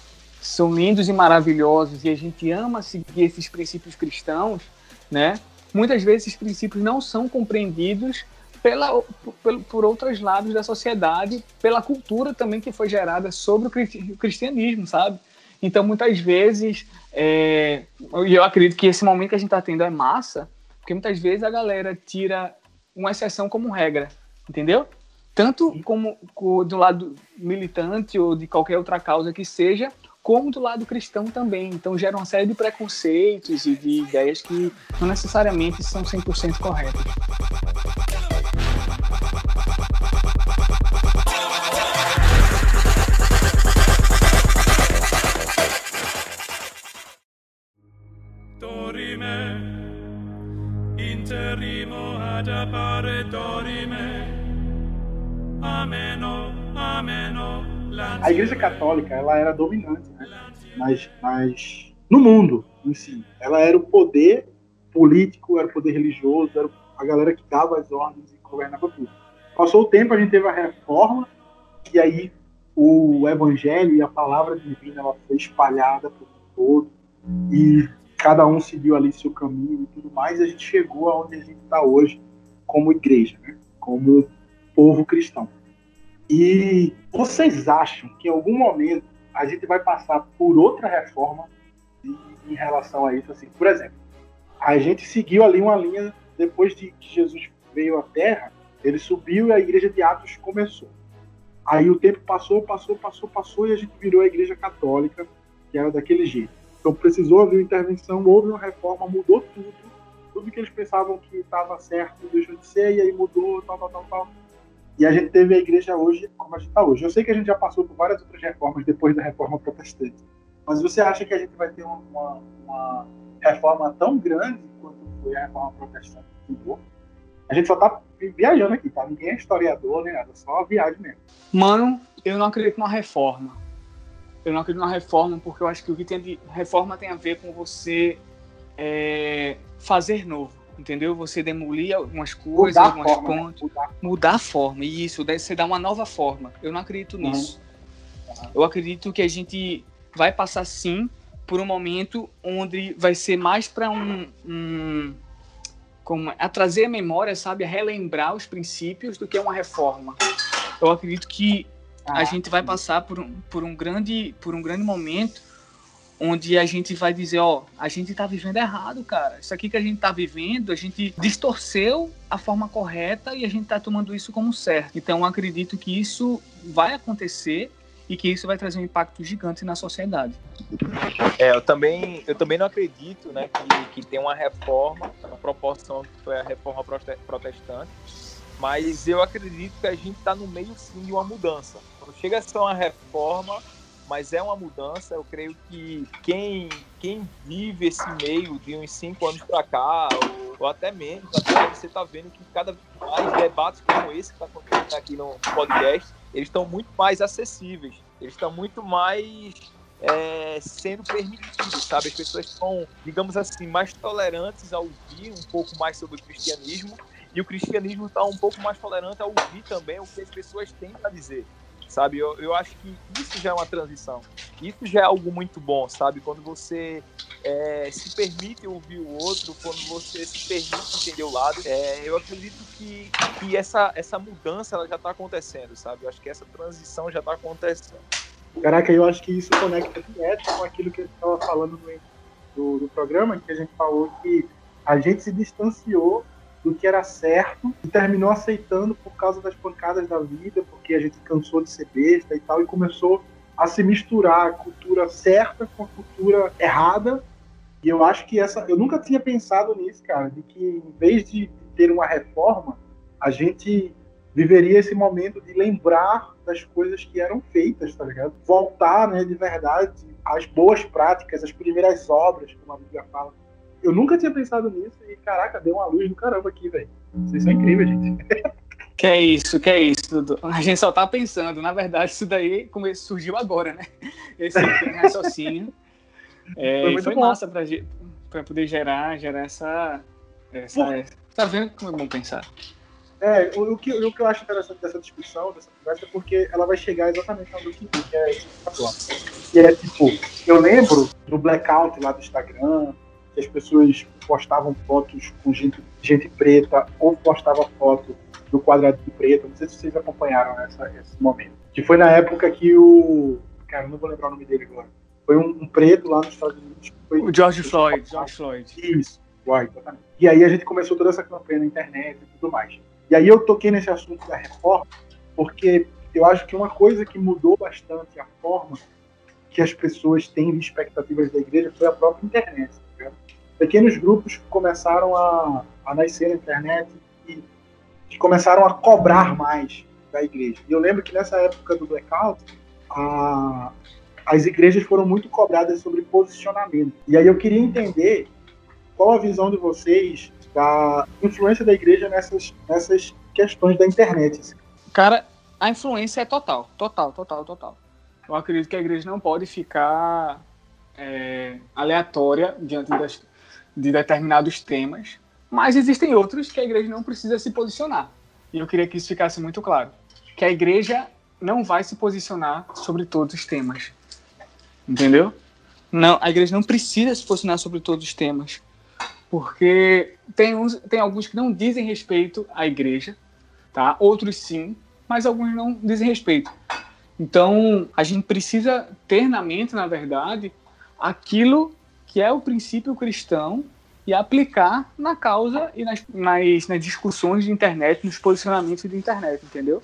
são lindos e maravilhosos e a gente ama seguir esses princípios cristãos, né? Muitas vezes esses princípios não são compreendidos pela, por, por outros lados da sociedade, pela cultura também que foi gerada sobre o cristianismo, sabe? Então, muitas vezes, é, e eu acredito que esse momento que a gente está tendo é massa, porque muitas vezes a galera tira uma exceção como regra, entendeu? Tanto como do lado militante ou de qualquer outra causa que seja, como do lado cristão também. Então gera uma série de preconceitos e de ideias que não necessariamente são 100% corretas. Católica ela era dominante, né? mas, mas no mundo em si, ela era o poder político, era o poder religioso, era a galera que dava as ordens e governava tudo. Passou o tempo, a gente teve a reforma, e aí o evangelho e a palavra divina ela foi espalhada por todo e cada um seguiu ali seu caminho e tudo mais, e a gente chegou aonde a gente está hoje como igreja, né? como povo cristão. E vocês acham que em algum momento a gente vai passar por outra reforma em relação a isso? Assim, por exemplo, a gente seguiu ali uma linha depois de que Jesus veio à Terra, ele subiu e a igreja de Atos começou. Aí o tempo passou, passou, passou, passou e a gente virou a igreja católica, que era daquele jeito. Então precisou haver uma intervenção, houve uma reforma, mudou tudo. Tudo que eles pensavam que estava certo deixou de ser, e aí mudou, tal, tal, tal, tal. E a gente teve a igreja hoje como a gente está hoje. Eu sei que a gente já passou por várias outras reformas depois da reforma protestante. Mas você acha que a gente vai ter uma, uma reforma tão grande quanto foi a reforma protestante? A gente só tá viajando aqui, tá? Ninguém é historiador nem nada, só viagem mesmo. Mano, eu não acredito numa reforma. Eu não acredito numa reforma porque eu acho que o que tem de reforma tem a ver com você é, fazer novo, entendeu? Você demolir algumas coisas, mudar algumas forma, né? pontes, né? mudar. mudar. a forma. E isso, você dá uma nova forma. Eu não acredito uhum. nisso. Uhum. Eu acredito que a gente vai passar sim por um momento onde vai ser mais para um, um como a trazer a memória, sabe, a relembrar os princípios do que uma reforma. Eu acredito que ah, a gente vai passar por um, por um grande por um grande momento onde a gente vai dizer, ó, a gente tá vivendo errado, cara. Isso aqui que a gente tá vivendo, a gente distorceu a forma correta e a gente tá tomando isso como certo. Então, acredito que isso vai acontecer e que isso vai trazer um impacto gigante na sociedade. É, eu também, eu também não acredito né, que, que tem uma reforma, uma proporção que foi a reforma protestante, mas eu acredito que a gente está no meio sim de uma mudança. Chega a ser uma reforma, mas é uma mudança, eu creio que quem, quem vive esse meio de uns cinco anos para cá, ou, ou, até menos, até você está vendo que cada vez mais debates como esse que está acontecendo aqui no podcast, eles estão muito mais acessíveis, eles estão muito mais é, sendo permitidos, sabe? As pessoas estão, digamos assim, mais tolerantes a ouvir um pouco mais sobre o cristianismo e o cristianismo está um pouco mais tolerante a ouvir também o que as pessoas têm a dizer sabe? Eu, eu acho que isso já é uma transição. Isso já é algo muito bom, sabe? Quando você é, se permite ouvir o outro, quando você se permite entender o lado, é, eu acredito que, que essa, essa mudança ela já está acontecendo, sabe? Eu acho que essa transição já está acontecendo. Caraca, eu acho que isso conecta direto com aquilo que gente estava falando no, do, do programa, que a gente falou que a gente se distanciou do que era certo e terminou aceitando por causa das pancadas da vida, porque a gente cansou de ser besta e tal, e começou a se misturar a cultura certa com a cultura errada. E eu acho que essa. Eu nunca tinha pensado nisso, cara, de que em vez de ter uma reforma, a gente viveria esse momento de lembrar das coisas que eram feitas, tá ligado? Voltar, né, de verdade, às boas práticas, às primeiras obras, como a Bíblia fala eu nunca tinha pensado nisso e, caraca, deu uma luz do caramba aqui, velho. Vocês são incríveis, gente. Que é isso, que é isso, Dudu. A gente só tá pensando. Na verdade, isso daí surgiu agora, né? Esse raciocínio. É, foi, foi massa pra, pra poder gerar, gerar essa. essa tá vendo como é bom pensar? É, o, o, que, o que eu acho interessante dessa discussão, dessa conversa, é porque ela vai chegar exatamente eu queria, que é isso que é tipo, eu lembro do blackout lá do Instagram, que as pessoas postavam fotos com gente, gente preta ou postavam foto do quadradinho preto. Não sei se vocês acompanharam essa, esse momento. Que foi na época que o. Cara, não vou lembrar o nome dele agora. Foi um, um preto lá nos Estados Unidos. Foi, o George Floyd. George Floyd. Isso, Floyd, exatamente. E aí a gente começou toda essa campanha na internet e tudo mais. E aí eu toquei nesse assunto da reforma, porque eu acho que uma coisa que mudou bastante a forma que as pessoas têm de expectativas da igreja foi a própria internet pequenos grupos que começaram a, a nascer na internet e que começaram a cobrar mais da igreja. E eu lembro que nessa época do blackout, a, as igrejas foram muito cobradas sobre posicionamento. E aí eu queria entender qual a visão de vocês da influência da igreja nessas, nessas questões da internet. Assim. Cara, a influência é total, total, total, total. Eu acredito que a igreja não pode ficar é, aleatória diante das, de determinados temas, mas existem outros que a igreja não precisa se posicionar. E eu queria que isso ficasse muito claro. Que a igreja não vai se posicionar sobre todos os temas. Entendeu? Não, a igreja não precisa se posicionar sobre todos os temas. Porque tem, uns, tem alguns que não dizem respeito à igreja, tá? Outros sim, mas alguns não dizem respeito. Então, a gente precisa ter na mente, na verdade, aquilo que é o princípio cristão e aplicar na causa e nas, nas, nas discussões de internet, nos posicionamentos de internet, entendeu?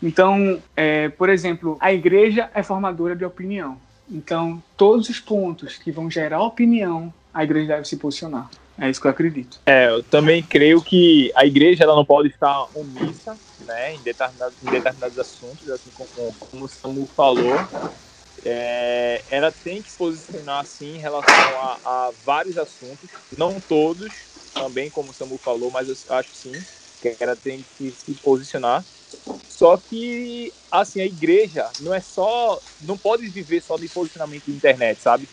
Então, é, por exemplo, a igreja é formadora de opinião. Então, todos os pontos que vão gerar opinião, a igreja deve se posicionar. É isso que eu acredito. É, eu também creio que a igreja ela não pode estar omissa né, em, determinados, em determinados assuntos, assim como, como o Samu falou. É, ela tem que se posicionar assim em relação a, a, vários assuntos, não todos, também como o Samu falou, mas eu acho sim que ela tem que se posicionar. Só que assim a igreja não é só, não pode viver só de posicionamento de internet, sabe?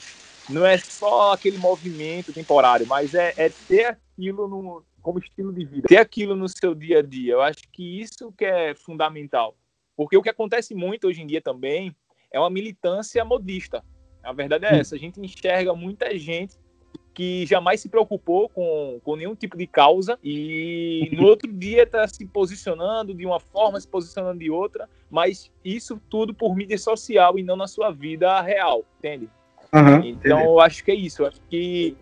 Não é só aquele movimento temporário, mas é, é ter aquilo no, como estilo de vida, ter aquilo no seu dia a dia. Eu acho que isso que é fundamental, porque o que acontece muito hoje em dia também é uma militância modista. A verdade é essa. A gente enxerga muita gente que jamais se preocupou com, com nenhum tipo de causa e no outro dia está se posicionando de uma forma, se posicionando de outra, mas isso tudo por mídia social e não na sua vida real, entende? Uhum, então eu acho que é isso. Eu acho que,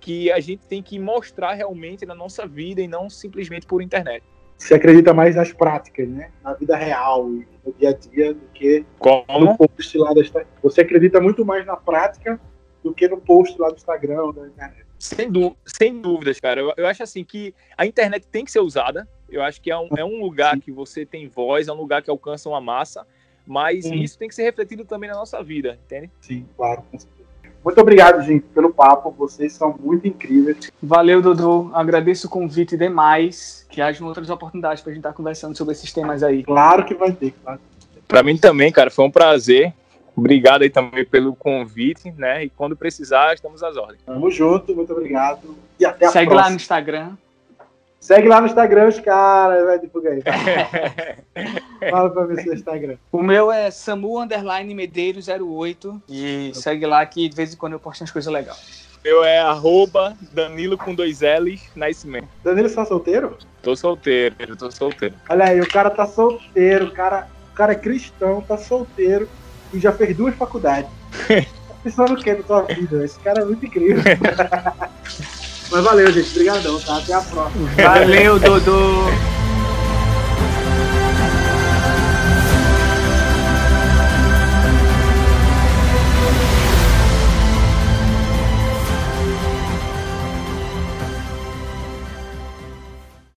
que a gente tem que mostrar realmente na nossa vida e não simplesmente por internet se acredita mais nas práticas, né? Na vida real, no dia a dia, do que Como? no post lá da Você acredita muito mais na prática do que no post lá do Instagram da internet. Sem, sem dúvidas, cara. Eu, eu, acho assim que a internet tem que ser usada. Eu acho que é um, é um lugar que você tem voz, é um lugar que alcança uma massa, mas Sim. isso tem que ser refletido também na nossa vida, entende? Sim, claro, com certeza. Muito obrigado, gente, pelo papo. Vocês são muito incríveis. Valeu, Dudu. Agradeço o convite demais. Que haja outras oportunidades para a gente estar conversando sobre esses temas aí. Claro que vai ter, claro. Para mim também, cara, foi um prazer. Obrigado aí também pelo convite, né? E quando precisar, estamos às ordens. Tamo junto, muito obrigado. E até a Segue próxima. lá no Instagram. Segue lá no Instagram os caras, vai divulgar aí. Fala pra mim seu Instagram. O meu é Samu Underline Medeiros 08 e segue lá que de vez em quando eu posto umas coisas legais. Meu é arroba Danilo com dois L's Nascimento. Danilo, você tá solteiro? Tô solteiro, eu tô solteiro. Olha aí, o cara tá solteiro, o cara, o cara é cristão, tá solteiro e já fez duas faculdades. tá pensando o que na tua vida? Esse cara é muito incrível. Mas valeu, gente. Obrigadão, tá? Até a próxima. Valeu, Dodô.